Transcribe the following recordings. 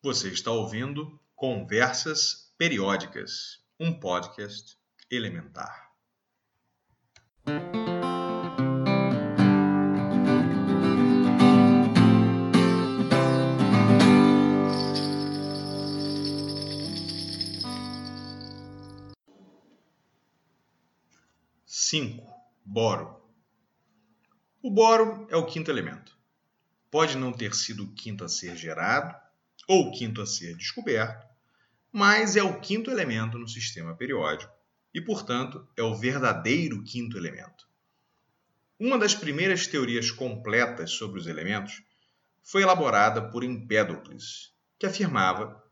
Você está ouvindo Conversas Periódicas, um podcast elementar. Cinco. Boro. O boro é o quinto elemento. Pode não ter sido o quinto a ser gerado, ou quinto a ser descoberto, mas é o quinto elemento no sistema periódico e, portanto, é o verdadeiro quinto elemento. Uma das primeiras teorias completas sobre os elementos foi elaborada por Empédocles, que afirmava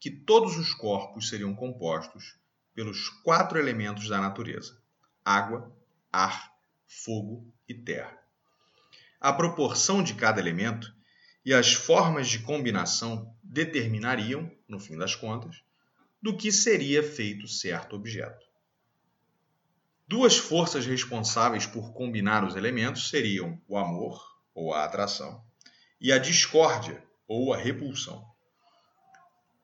que todos os corpos seriam compostos pelos quatro elementos da natureza: água, ar, fogo e terra. A proporção de cada elemento e as formas de combinação determinariam, no fim das contas, do que seria feito certo objeto. Duas forças responsáveis por combinar os elementos seriam o amor, ou a atração, e a discórdia, ou a repulsão.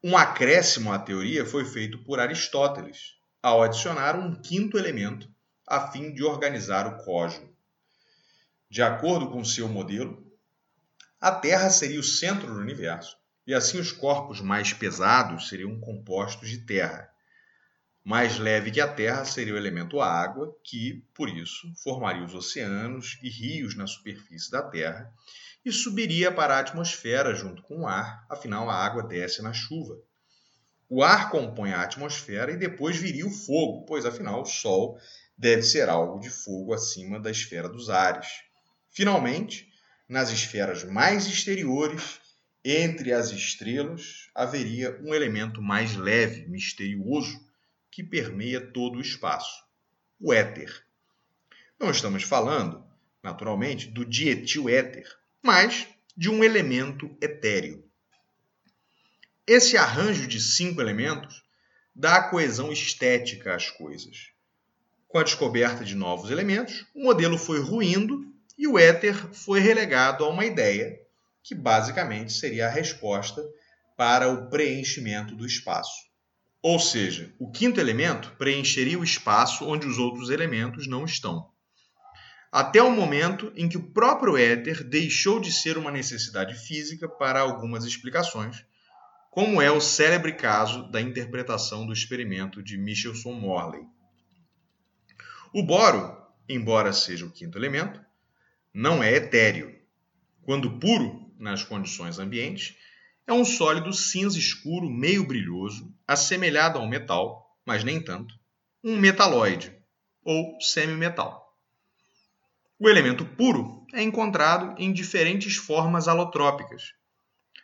Um acréscimo à teoria foi feito por Aristóteles, ao adicionar um quinto elemento a fim de organizar o cosmos. De acordo com seu modelo, a Terra seria o centro do universo, e assim os corpos mais pesados seriam compostos de terra. Mais leve que a Terra seria o elemento água, que, por isso, formaria os oceanos e rios na superfície da Terra e subiria para a atmosfera junto com o ar, afinal a água desce na chuva. O ar compõe a atmosfera e depois viria o fogo, pois afinal o Sol deve ser algo de fogo acima da esfera dos ares. Finalmente, nas esferas mais exteriores, entre as estrelas, haveria um elemento mais leve, misterioso, que permeia todo o espaço: o éter. Não estamos falando, naturalmente, do dietil éter, mas de um elemento etéreo. Esse arranjo de cinco elementos dá coesão estética às coisas. Com a descoberta de novos elementos, o modelo foi ruindo e o éter foi relegado a uma ideia que basicamente seria a resposta para o preenchimento do espaço. Ou seja, o quinto elemento preencheria o espaço onde os outros elementos não estão. Até o momento em que o próprio éter deixou de ser uma necessidade física para algumas explicações, como é o célebre caso da interpretação do experimento de Michelson-Morley. O boro, embora seja o quinto elemento, não é etéreo. Quando puro, nas condições ambientes, é um sólido cinza escuro meio brilhoso, assemelhado a um metal, mas nem tanto, um metalóide ou semimetal. O elemento puro é encontrado em diferentes formas alotrópicas.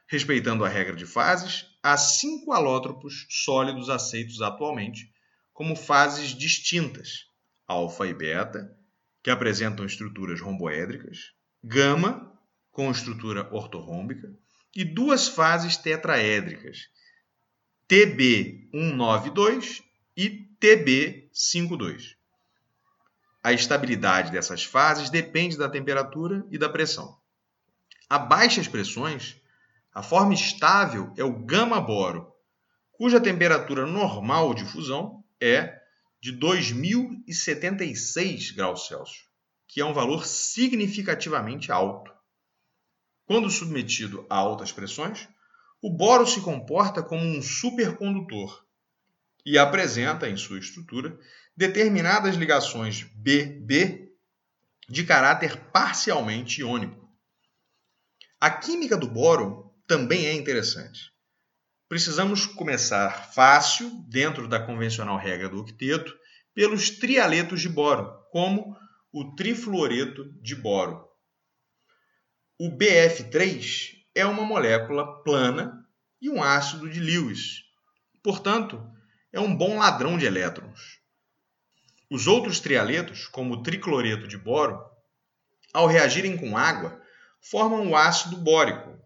Respeitando a regra de fases, há cinco alótropos sólidos aceitos atualmente como fases distintas, alfa e beta, que apresentam estruturas romboédricas, gama, com estrutura ortorrômbica, e duas fases tetraédricas, TB192 e TB52. A estabilidade dessas fases depende da temperatura e da pressão. A baixas pressões, a forma estável é o gama-boro, cuja temperatura normal de fusão é de 2.076 graus Celsius, que é um valor significativamente alto. Quando submetido a altas pressões, o boro se comporta como um supercondutor e apresenta em sua estrutura determinadas ligações BB de caráter parcialmente iônico. A química do boro também é interessante precisamos começar fácil, dentro da convencional regra do octeto, pelos trialetos de boro, como o trifluoreto de boro. O BF3 é uma molécula plana e um ácido de Lewis. Portanto, é um bom ladrão de elétrons. Os outros trialetos, como o tricloreto de boro, ao reagirem com água, formam o ácido bórico,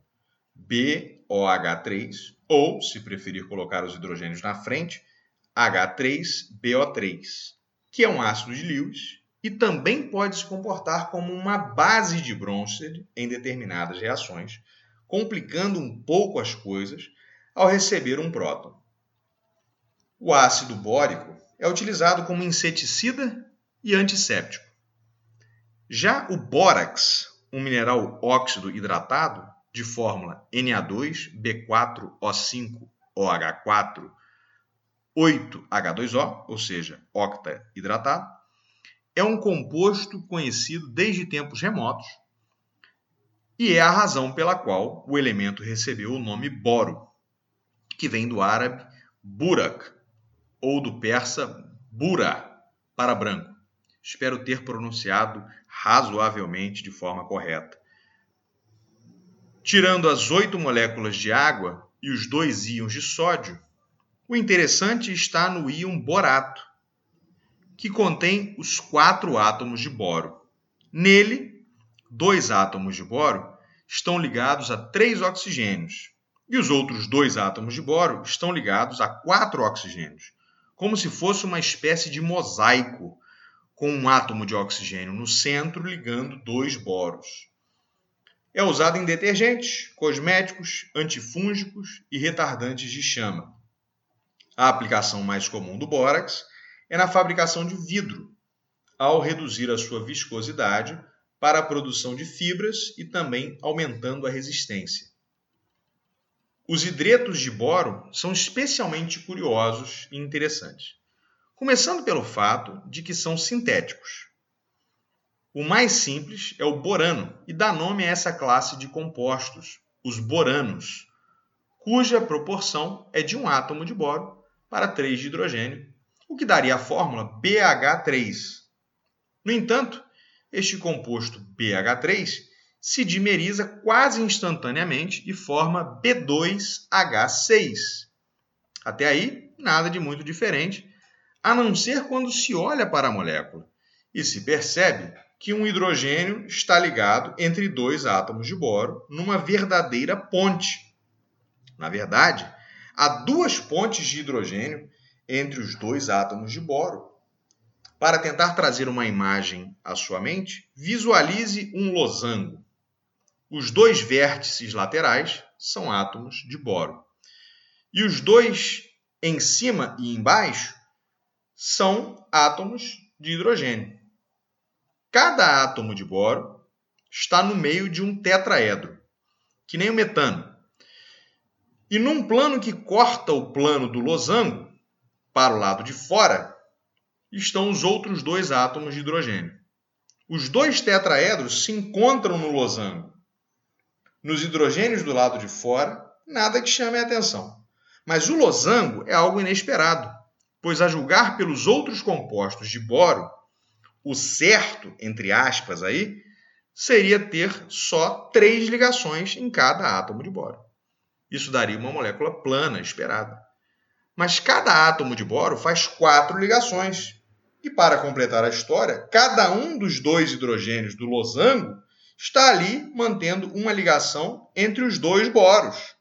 BOH3, ou, se preferir colocar os hidrogênios na frente, H3BO3, que é um ácido de Lewis e também pode se comportar como uma base de Bronsted em determinadas reações, complicando um pouco as coisas ao receber um próton. O ácido bórico é utilizado como inseticida e antisséptico. Já o bórax, um mineral óxido hidratado de fórmula Na2B4O5OH4 8H2O, ou seja, octa hidratado, é um composto conhecido desde tempos remotos e é a razão pela qual o elemento recebeu o nome boro, que vem do árabe burak ou do persa bura, para branco. Espero ter pronunciado razoavelmente de forma correta. Tirando as oito moléculas de água e os dois íons de sódio, o interessante está no íon borato, que contém os quatro átomos de boro. Nele, dois átomos de boro estão ligados a três oxigênios e os outros dois átomos de boro estão ligados a quatro oxigênios, como se fosse uma espécie de mosaico com um átomo de oxigênio no centro ligando dois boros. É usado em detergentes, cosméticos, antifúngicos e retardantes de chama. A aplicação mais comum do bórax é na fabricação de vidro, ao reduzir a sua viscosidade para a produção de fibras e também aumentando a resistência. Os hidretos de boro são especialmente curiosos e interessantes, começando pelo fato de que são sintéticos. O mais simples é o borano e dá nome a essa classe de compostos, os boranos, cuja proporção é de um átomo de boro para 3 de hidrogênio o que daria a fórmula BH3. No entanto, este composto BH3 se dimeriza quase instantaneamente e forma B2H6. Até aí, nada de muito diferente, a não ser quando se olha para a molécula e se percebe que um hidrogênio está ligado entre dois átomos de boro numa verdadeira ponte. Na verdade, há duas pontes de hidrogênio entre os dois átomos de boro. Para tentar trazer uma imagem à sua mente, visualize um losango. Os dois vértices laterais são átomos de boro. E os dois em cima e embaixo são átomos de hidrogênio. Cada átomo de boro está no meio de um tetraedro, que nem o metano. E num plano que corta o plano do losango, para o lado de fora estão os outros dois átomos de hidrogênio. Os dois tetraedros se encontram no losango. Nos hidrogênios do lado de fora, nada que chame a atenção. Mas o losango é algo inesperado, pois a julgar pelos outros compostos de boro, o certo, entre aspas aí, seria ter só três ligações em cada átomo de boro. Isso daria uma molécula plana esperada. Mas cada átomo de boro faz quatro ligações. E para completar a história, cada um dos dois hidrogênios do losango está ali mantendo uma ligação entre os dois boros.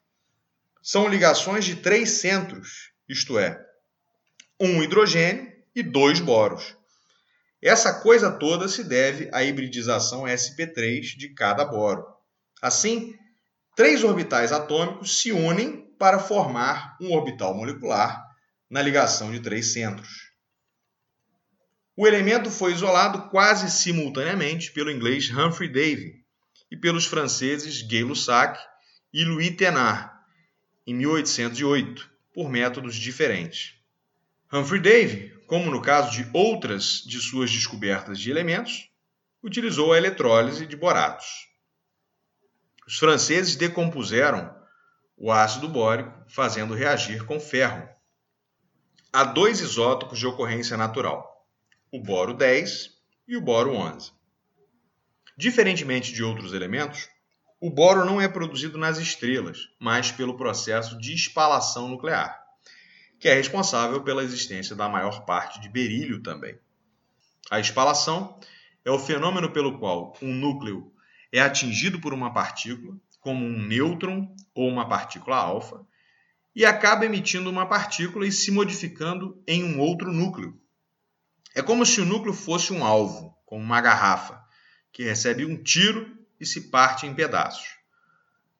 São ligações de três centros, isto é, um hidrogênio e dois boros. Essa coisa toda se deve à hibridização sp3 de cada boro. Assim, três orbitais atômicos se unem para formar um orbital molecular na ligação de três centros. O elemento foi isolado quase simultaneamente pelo inglês Humphrey Davy e pelos franceses Gay-Lussac e Louis Thénard em 1808, por métodos diferentes. Humphrey Davy, como no caso de outras de suas descobertas de elementos, utilizou a eletrólise de boratos. Os franceses decompuseram o ácido bórico, fazendo reagir com ferro. Há dois isótopos de ocorrência natural, o boro 10 e o boro 11. Diferentemente de outros elementos, o boro não é produzido nas estrelas, mas pelo processo de espalação nuclear, que é responsável pela existência da maior parte de berílio também. A espalação é o fenômeno pelo qual um núcleo é atingido por uma partícula como um nêutron ou uma partícula alfa, e acaba emitindo uma partícula e se modificando em um outro núcleo. É como se o núcleo fosse um alvo, como uma garrafa, que recebe um tiro e se parte em pedaços.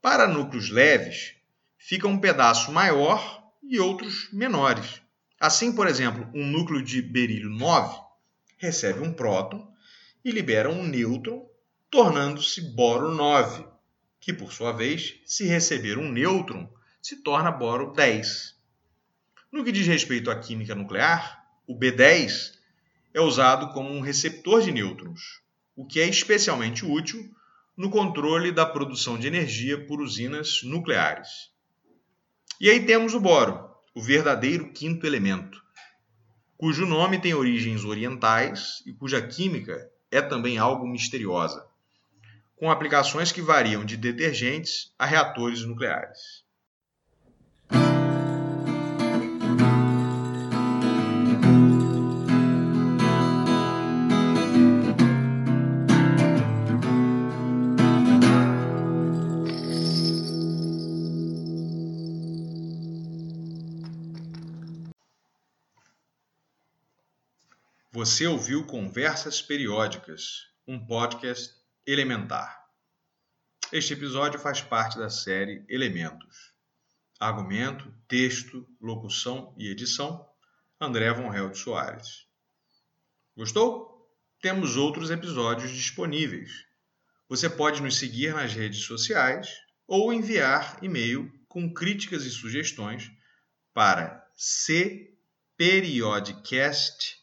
Para núcleos leves, fica um pedaço maior e outros menores. Assim, por exemplo, um núcleo de berílio 9 recebe um próton e libera um nêutron, tornando-se boro 9, que por sua vez, se receber um nêutron, se torna boro 10. No que diz respeito à química nuclear, o B10 é usado como um receptor de nêutrons, o que é especialmente útil no controle da produção de energia por usinas nucleares. E aí temos o boro, o verdadeiro quinto elemento, cujo nome tem origens orientais e cuja química é também algo misteriosa, com aplicações que variam de detergentes a reatores nucleares. Você ouviu Conversas Periódicas, um podcast elementar. Este episódio faz parte da série Elementos. Argumento, texto, locução e edição: André Von Held Soares. Gostou? Temos outros episódios disponíveis. Você pode nos seguir nas redes sociais ou enviar e-mail com críticas e sugestões para cperiodcast.com